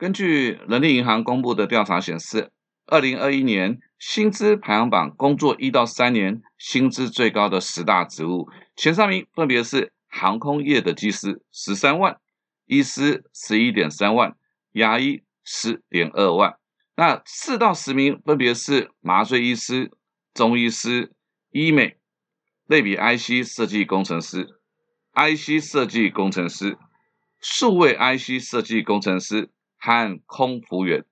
根据人力银行公布的调查显示，二零二一年薪资排行榜工作一到三年薪资最高的十大职务，前三名分别是航空业的技师十三万，医师十一点三万，牙医十点二万。那四到十名分别是麻醉医师、中医师、医美、类比 IC 设计工程师、IC 设计工程师、数位 IC 设计工程师。和空服员，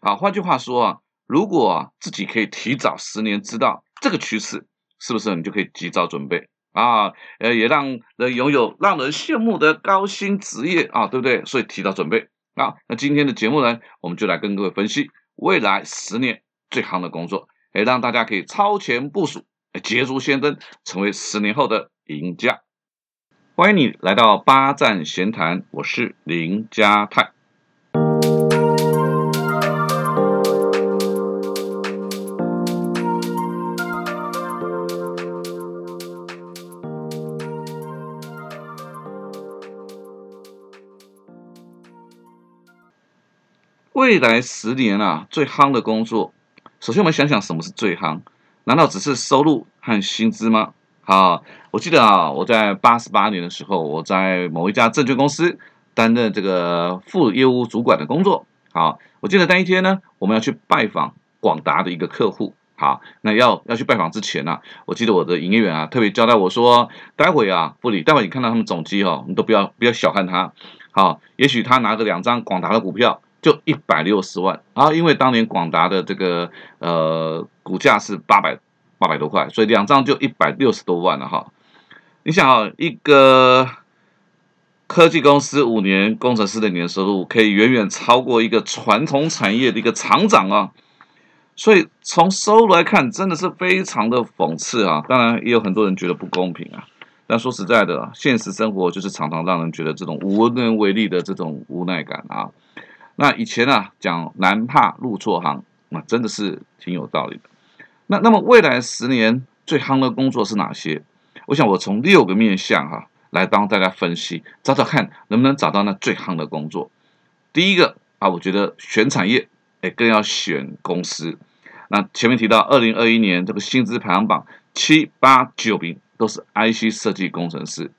啊，换句话说啊，如果自己可以提早十年知道这个趋势，是不是你就可以及早准备啊？呃，也让人拥有让人羡慕的高薪职业啊，对不对？所以提早准备啊。那今天的节目呢，我们就来跟各位分析未来十年最夯的工作，也，让大家可以超前部署，捷足先登，成为十年后的赢家。欢迎你来到八站闲谈，我是林家泰。未来十年啊，最夯的工作，首先我们想想什么是最夯？难道只是收入和薪资吗？好，我记得啊，我在八十八年的时候，我在某一家证券公司担任这个副业务主管的工作。好，我记得那一天呢，我们要去拜访广达的一个客户。好，那要要去拜访之前呢，我记得我的营业员啊特别交代我说，待会啊，副理，待会你看到他们总机哦，你都不要不要小看他。好，也许他拿着两张广达的股票。就一百六十万啊！因为当年广达的这个呃股价是八百八百多块，所以两张就一百六十多万了哈。你想啊，一个科技公司五年工程师的年收入可以远远超过一个传统产业的一个厂长啊，所以从收入来看，真的是非常的讽刺啊。当然，也有很多人觉得不公平啊。但说实在的，现实生活就是常常让人觉得这种无能为力的这种无奈感啊。那以前啊，讲难怕入错行，那真的是挺有道理的。那那么未来十年最夯的工作是哪些？我想我从六个面向哈来帮大家分析，找找看能不能找到那最夯的工作。第一个啊，我觉得选产业，哎，更要选公司。那前面提到二零二一年这个薪资排行榜七八九名都是 IC 设计工程师，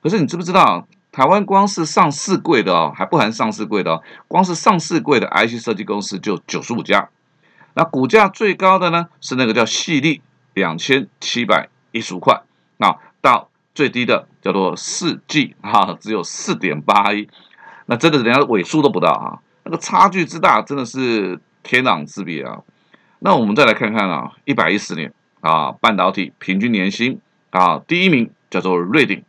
可是你知不知道？台湾光是上市柜的哦，还不含上市柜的哦，光是上市柜的 IC 设计公司就九十五家。那股价最高的呢，是那个叫细粒，两千七百一十五块啊，到最低的叫做四 G 啊，只有四点八一，那真的是连尾数都不到啊，那个差距之大，真的是天壤之别啊。那我们再来看看啊，一百一十年啊，半导体平均年薪啊，第一名叫做瑞鼎。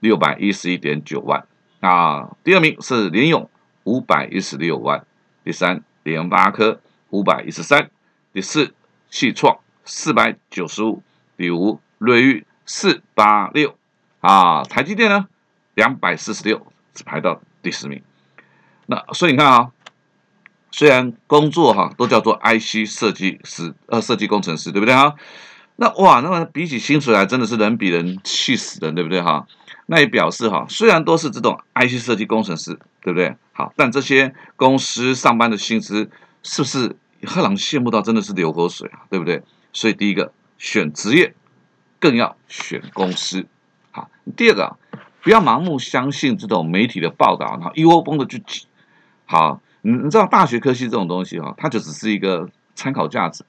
六百一十一点九万啊，第二名是联咏五百一十六万，第三联发科五百一十三，第四系创四百九十五，第五瑞昱四八六啊，台积电呢两百四十六，只排到第十名。那所以你看啊，虽然工作哈都叫做 IC 设计师呃设计工程师，对不对哈？那哇，那么比起薪水来，真的是人比人气死人，对不对哈？那也表示哈，虽然都是这种 IC 设计工程师，对不对？好，但这些公司上班的薪资是不是让人羡慕到真的是流口水啊？对不对？所以第一个选职业，更要选公司。好，第二个不要盲目相信这种媒体的报道，然后一窝蜂的去挤。好，你你知道大学科系这种东西哈，它就只是一个参考价值。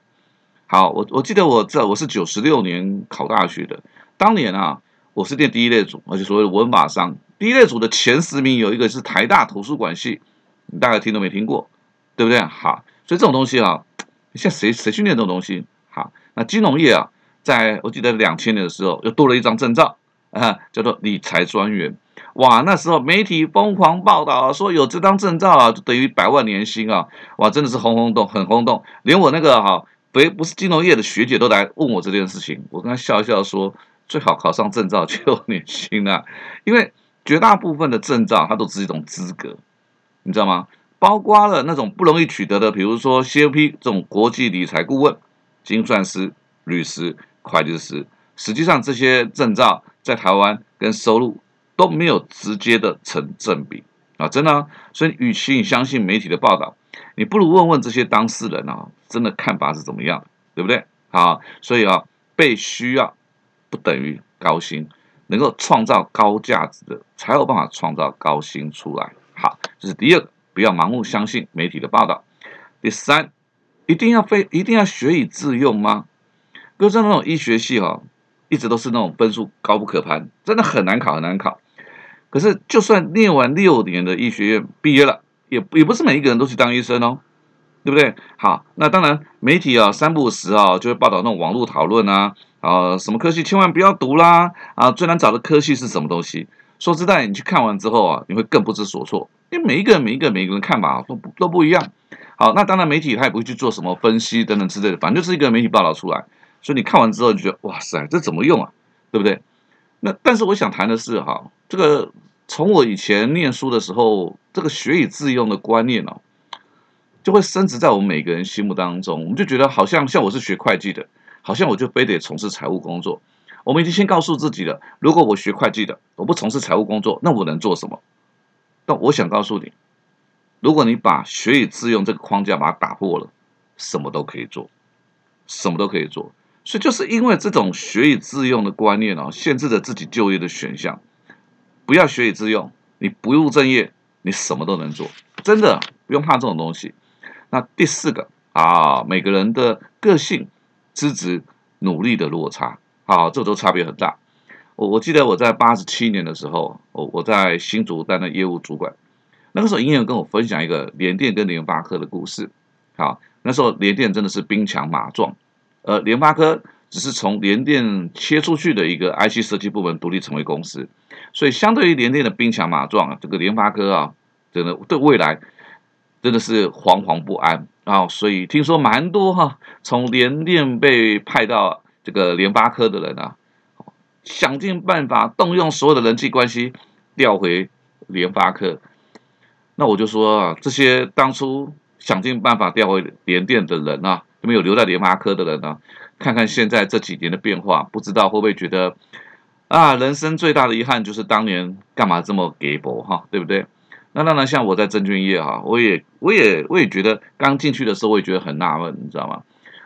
好，我我记得我这我是九十六年考大学的，当年啊。我是念第一类组，而且所谓文法商第一类组的前十名有一个是台大图书馆系，你大概听都没听过，对不对？好，所以这种东西啊，现在谁谁去念这种东西？好，那金融业啊，在我记得两千年的时候又多了一张证照啊，叫做理财专员。哇，那时候媒体疯狂报道说有这张证照啊，就等于百万年薪啊！哇，真的是轰轰动，很轰动，连我那个哈不不是金融业的学姐都来问我这件事情，我跟她笑笑说。最好考上证照就年薪啊，因为绝大部分的证照它都是一种资格，你知道吗？包括了那种不容易取得的，比如说 CFP 这种国际理财顾问、精算师、律师、会计师，实际上这些证照在台湾跟收入都没有直接的成正比啊，真的。所以，与其你相信媒体的报道，你不如问问这些当事人啊，真的看法是怎么样，对不对？好，所以啊，被需要不等于高薪，能够创造高价值的，才有办法创造高薪出来。好，这是第二个，不要盲目相信媒体的报道。第三，一定要非一定要学以致用吗？就像那种医学系哈，一直都是那种分数高不可攀，真的很难考很难考。可是就算念完六年的医学院毕业了，也也不是每一个人都去当医生哦，对不对？好，那当然媒体啊三不五时啊就会报道那种网络讨论啊，啊什么科系千万不要读啦，啊最难找的科系是什么东西？说实在，你去看完之后啊，你会更不知所措，因为每一个人每一个每一个人看法都不都不一样。好，那当然媒体他也不会去做什么分析等等之类的，反正就是一个媒体报道出来。所以你看完之后就觉得哇塞，这怎么用啊？对不对？那但是我想谈的是哈，这个从我以前念书的时候，这个学以致用的观念哦，就会升值在我们每个人心目当中。我们就觉得好像像我是学会计的，好像我就非得从事财务工作。我们已经先告诉自己了，如果我学会计的，我不从事财务工作，那我能做什么？但我想告诉你，如果你把学以致用这个框架把它打破了，什么都可以做，什么都可以做。所以就是因为这种学以致用的观念哦，限制着自己就业的选项。不要学以致用，你不务正业，你什么都能做，真的不用怕这种东西。那第四个啊，每个人的个性、资质、努力的落差，啊，这都差别很大。我我记得我在八十七年的时候，我我在新竹担任业务主管，那个时候营业员跟我分享一个联电跟联发科的故事。好，那时候联电真的是兵强马壮。呃，联发科只是从联电切出去的一个 IC 设计部门独立成为公司，所以相对于联电的兵强马壮啊，这个联发科啊，真的对未来真的是惶惶不安啊。所以听说蛮多哈，从联电被派到这个联发科的人啊，想尽办法动用所有的人际关系调回联发科。那我就说啊，这些当初想尽办法调回联电的人啊。有没有留在联发科的人呢？看看现在这几年的变化，不知道会不会觉得啊，人生最大的遗憾就是当年干嘛这么给薄哈，对不对？那当然，像我在证券业哈，我也我也我也觉得刚进去的时候，我也觉得很纳闷，你知道吗？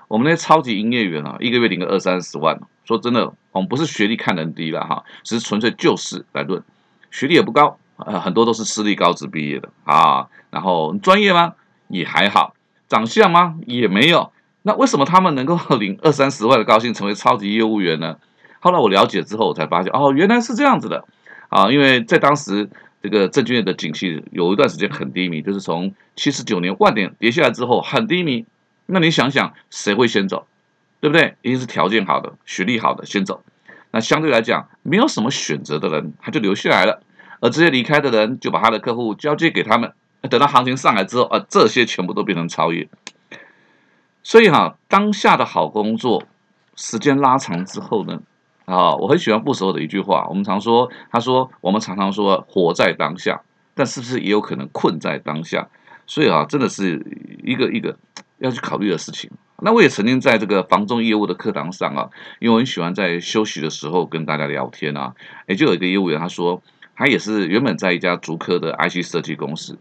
我们那些超级营业员啊，一个月领个二三十万，说真的，我们不是学历看人低了哈，只是纯粹就事来论，学历也不高，呃，很多都是私立高职毕业的啊，然后专业吗？也还好，长相吗？也没有。那为什么他们能够 领二三十万的高薪，成为超级业务员呢？后来我了解之后，我才发现，哦，原来是这样子的啊！因为在当时这个证券业的景气有一段时间很低迷，就是从七十九年万点跌下来之后很低迷。那你想想，谁会先走？对不对？一定是条件好的、学历好的先走。那相对来讲，没有什么选择的人，他就留下来了；而这些离开的人，就把他的客户交接给他们。等到行情上来之后，啊，这些全部都变成超越。所以哈，当下的好工作，时间拉长之后呢，啊，我很喜欢不熟的一句话，我们常说，他说，我们常常说活在当下，但是不是也有可能困在当下？所以啊，真的是一个一个要去考虑的事情。那我也曾经在这个房中业务的课堂上啊，因为我很喜欢在休息的时候跟大家聊天啊，也就有一个业务员他说，他也是原本在一家足科的 IC 设计公司，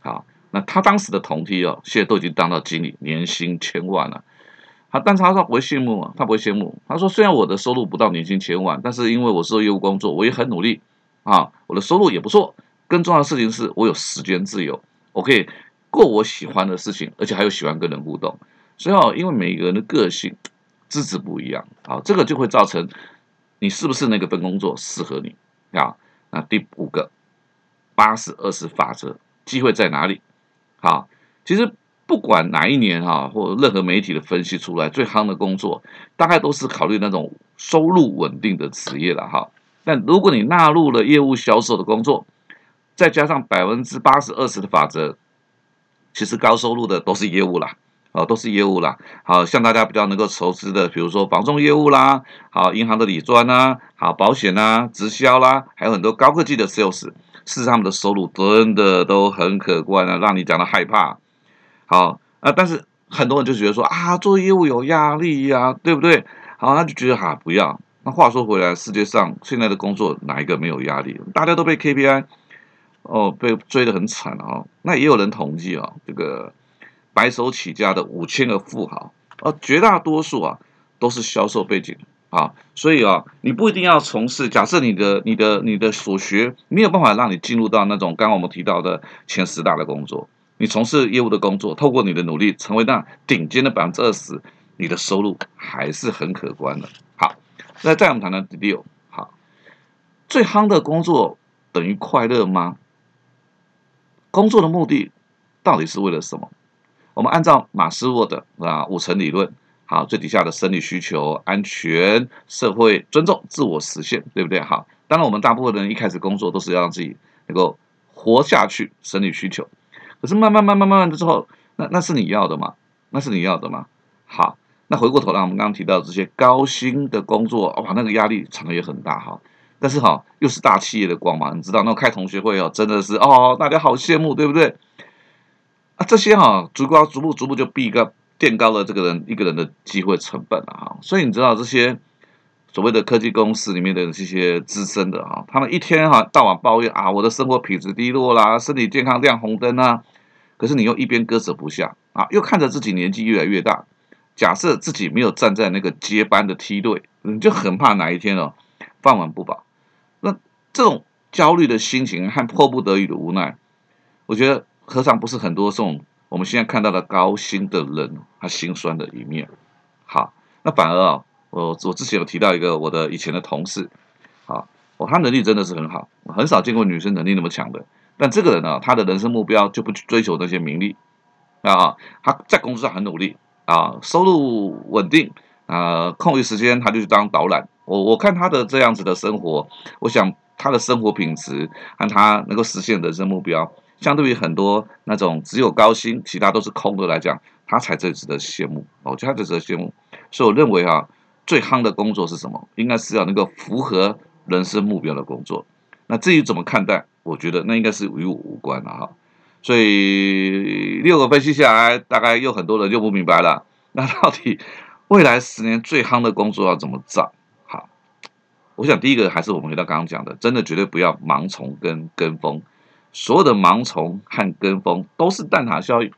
好。那他当时的同梯哦，现在都已经当到经理，年薪千万了。他，但是他说不会羡慕啊，他不会羡慕。他说虽然我的收入不到年薪千万，但是因为我做业务工作，我也很努力啊，我的收入也不错。更重要的事情是我有时间自由，我可以过我喜欢的事情，而且还有喜欢跟人互动。所以哦，因为每个人的个性资质不一样，啊，这个就会造成你是不是那个份工作适合你啊？那第五个八十二十法则，机会在哪里？好，其实不管哪一年哈，或任何媒体的分析出来最夯的工作，大概都是考虑那种收入稳定的职业了哈。但如果你纳入了业务销售的工作，再加上百分之八十二十的法则，其实高收入的都是业务啦，哦，都是业务啦。好像大家比较能够熟知的，比如说房仲业务啦，好，银行的理专啊，好，保险啊，直销啦，还有很多高科技的 sales。事实上，他们的收入真的都很可观啊，让你讲的害怕。好啊，但是很多人就觉得说啊，做业务有压力呀，对不对？好，他就觉得哈不要。那话说回来，世界上现在的工作哪一个没有压力？大家都被 KPI，哦被追得很惨啊。那也有人统计啊，这个白手起家的五千个富豪，啊，绝大多数啊都是销售背景啊。所以啊，你不一定要从事。假设你的、你的、你的所学没有办法让你进入到那种刚刚我们提到的前十大的工作，你从事业务的工作，透过你的努力成为那顶尖的百分之二十，你的收入还是很可观的。好，那再我们谈谈第六。好，最夯的工作等于快乐吗？工作的目的到底是为了什么？我们按照马斯洛的啊五层理论，好，最底下的生理需求、安全、社会尊重、自我实现，对不对？好，当然我们大部分人一开始工作都是要让自己能够活下去，生理需求。可是慢慢慢慢慢慢的之后，那那是你要的吗？那是你要的吗？好，那回过头来，我们刚刚提到这些高薪的工作，哇，那个压力场也很大哈。但是哈，又是大企业的光芒，你知道，那开同学会哦，真的是哦，大家好羡慕，对不对？啊，这些哈，逐高逐步逐步就逼高垫高了这个人一个人的机会成本了哈。所以你知道这些所谓的科技公司里面的这些资深的哈，他们一天哈到晚抱怨啊，我的生活品质低落啦，身体健康亮红灯啊。可是你又一边割舍不下啊，又看着自己年纪越来越大，假设自己没有站在那个接班的梯队，你就很怕哪一天哦饭碗不保。那这种焦虑的心情和迫不得已的无奈，我觉得何尝不是很多这种我们现在看到的高薪的人他心酸的一面？好，那反而啊，我我之前有提到一个我的以前的同事，好，我他能力真的是很好，很少见过女生能力那么强的。但这个人呢，他的人生目标就不去追求那些名利啊，他在工作上很努力啊，收入稳定啊，空余时间他就去当导览。我我看他的这样子的生活，我想他的生活品质和他能够实现人生目标，相对于很多那种只有高薪，其他都是空的来讲，他才最值得羡慕。我觉得他最值得羡慕。所以我认为啊，最夯的工作是什么？应该是要能够符合人生目标的工作。那至于怎么看待，我觉得那应该是与我无关了哈。所以六个分析下来，大概又很多人就不明白了。那到底未来十年最夯的工作要怎么找？好我想第一个还是我们回到刚刚讲的，真的绝对不要盲从跟跟风，所有的盲从和跟风都是蛋挞效应。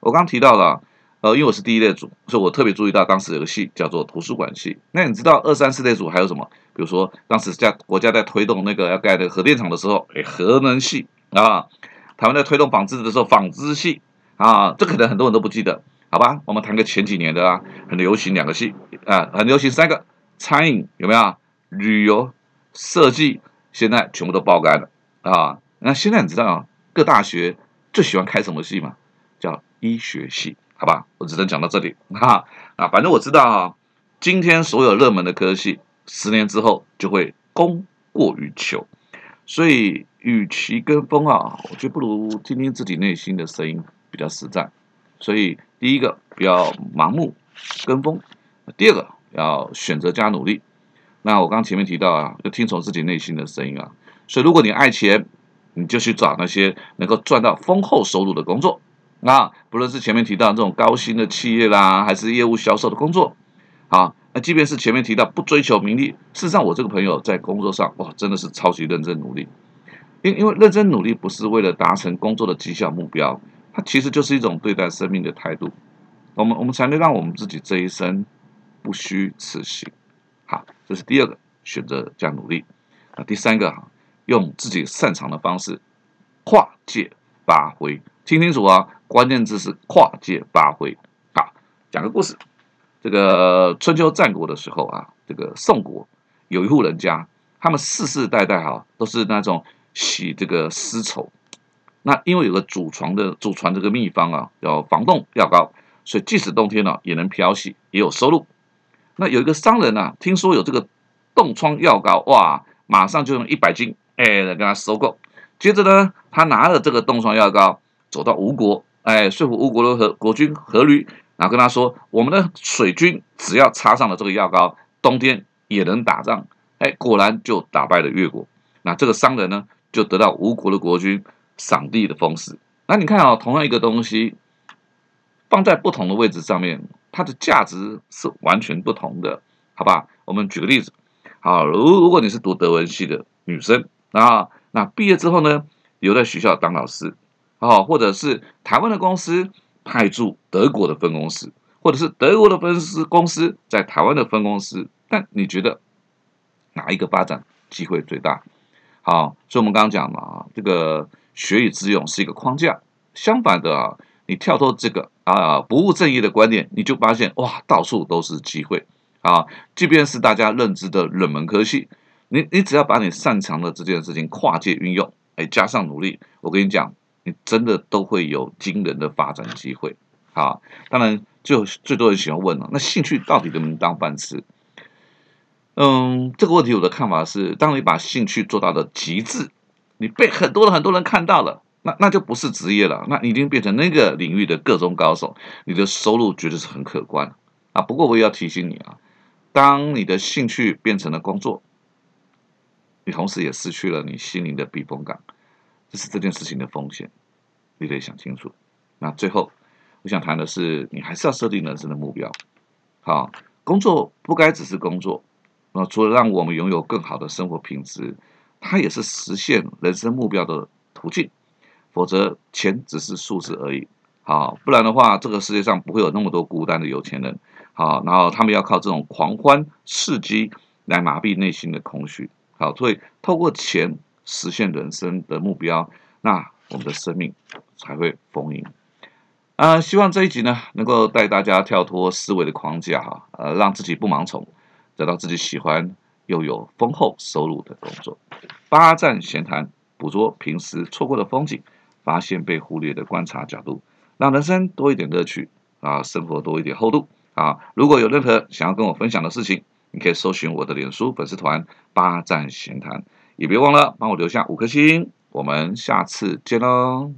我刚提到了，呃，因为我是第一类组，所以我特别注意到当时有个系叫做图书馆系。那你知道二三四类组还有什么？比如说当时在国家在推动那个要盖那个核电厂的时候，哎，核能系啊；他们在推动纺织的时候，纺织系啊。这可能很多人都不记得，好吧？我们谈个前几年的啊，很流行两个系啊，很流行三个餐饮有没有？旅游设计现在全部都爆干了啊！那现在你知道各大学最喜欢开什么系吗？叫医学系，好吧？我只能讲到这里哈啊！反正我知道啊，今天所有热门的科系，十年之后就会供过于求，所以与其跟风啊，我觉得不如听听自己内心的声音比较实在。所以第一个不要盲目跟风，第二个要选择加努力。那我刚前面提到啊，要听从自己内心的声音啊。所以如果你爱钱，你就去找那些能够赚到丰厚收入的工作那，不论是前面提到这种高薪的企业啦，还是业务销售的工作，好，那即便是前面提到不追求名利，事实上我这个朋友在工作上哇，真的是超级认真努力。因因为认真努力不是为了达成工作的绩效目标，它其实就是一种对待生命的态度。我们我们才能让我们自己这一生不虚此行。好，这是第二个选择加努力啊。第三个哈，用自己擅长的方式跨界发挥。听清楚啊，关键字是跨界发挥。啊，讲个故事。这个春秋战国的时候啊，这个宋国有一户人家，他们世世代代哈都是那种洗这个丝绸。那因为有个祖传的祖传这个秘方啊，叫防冻药膏，所以即使冬天呢也能漂洗，也有收入。那有一个商人啊，听说有这个冻疮药膏，哇，马上就用一百斤，哎，来跟他收购。接着呢，他拿了这个冻疮药膏，走到吴国，哎，说服吴国的和国君阖闾，然后跟他说，我们的水军只要插上了这个药膏，冬天也能打仗。哎，果然就打败了越国。那这个商人呢，就得到吴国的国君赏地的封赏。那你看啊，同样一个东西，放在不同的位置上面。它的价值是完全不同的，好吧？我们举个例子，好，如如果你是读德文系的女生啊，那毕业之后呢，留在学校当老师，哦，或者是台湾的公司派驻德国的分公司，或者是德国的分司公司在台湾的分公司，但你觉得哪一个发展机会最大？好，所以我们刚刚讲嘛，这个学以致用是一个框架。相反的啊，你跳脱这个啊不务正业的观念，你就发现哇，到处都是机会啊！即便是大家认知的冷门科系，你你只要把你擅长的这件事情跨界运用，哎，加上努力，我跟你讲，你真的都会有惊人的发展机会。好，当然，就最多人喜欢问了，那兴趣到底能不能当饭吃？嗯，这个问题我的看法是，当你把兴趣做到了极致，你被很多的很多人看到了。那那就不是职业了，那你已经变成那个领域的各种高手，你的收入绝对是很可观啊。不过我也要提醒你啊，当你的兴趣变成了工作，你同时也失去了你心灵的避风港，这是这件事情的风险，你得想清楚。那最后，我想谈的是，你还是要设定人生的目标。好，工作不该只是工作，那除了让我们拥有更好的生活品质，它也是实现人生目标的途径。否则，钱只是数字而已。好，不然的话，这个世界上不会有那么多孤单的有钱人。好，然后他们要靠这种狂欢刺激来麻痹内心的空虚。好，所以透过钱实现人生的目标，那我们的生命才会丰盈。啊，希望这一集呢，能够带大家跳脱思维的框架，哈，呃，让自己不盲从，找到自己喜欢又有丰厚收入的工作。八站闲谈，捕捉平时错过的风景。发现被忽略的观察角度，让人生多一点乐趣啊，生活多一点厚度啊！如果有任何想要跟我分享的事情，你可以搜寻我的脸书粉丝团“八站闲谈”，也别忘了帮我留下五颗星。我们下次见喽！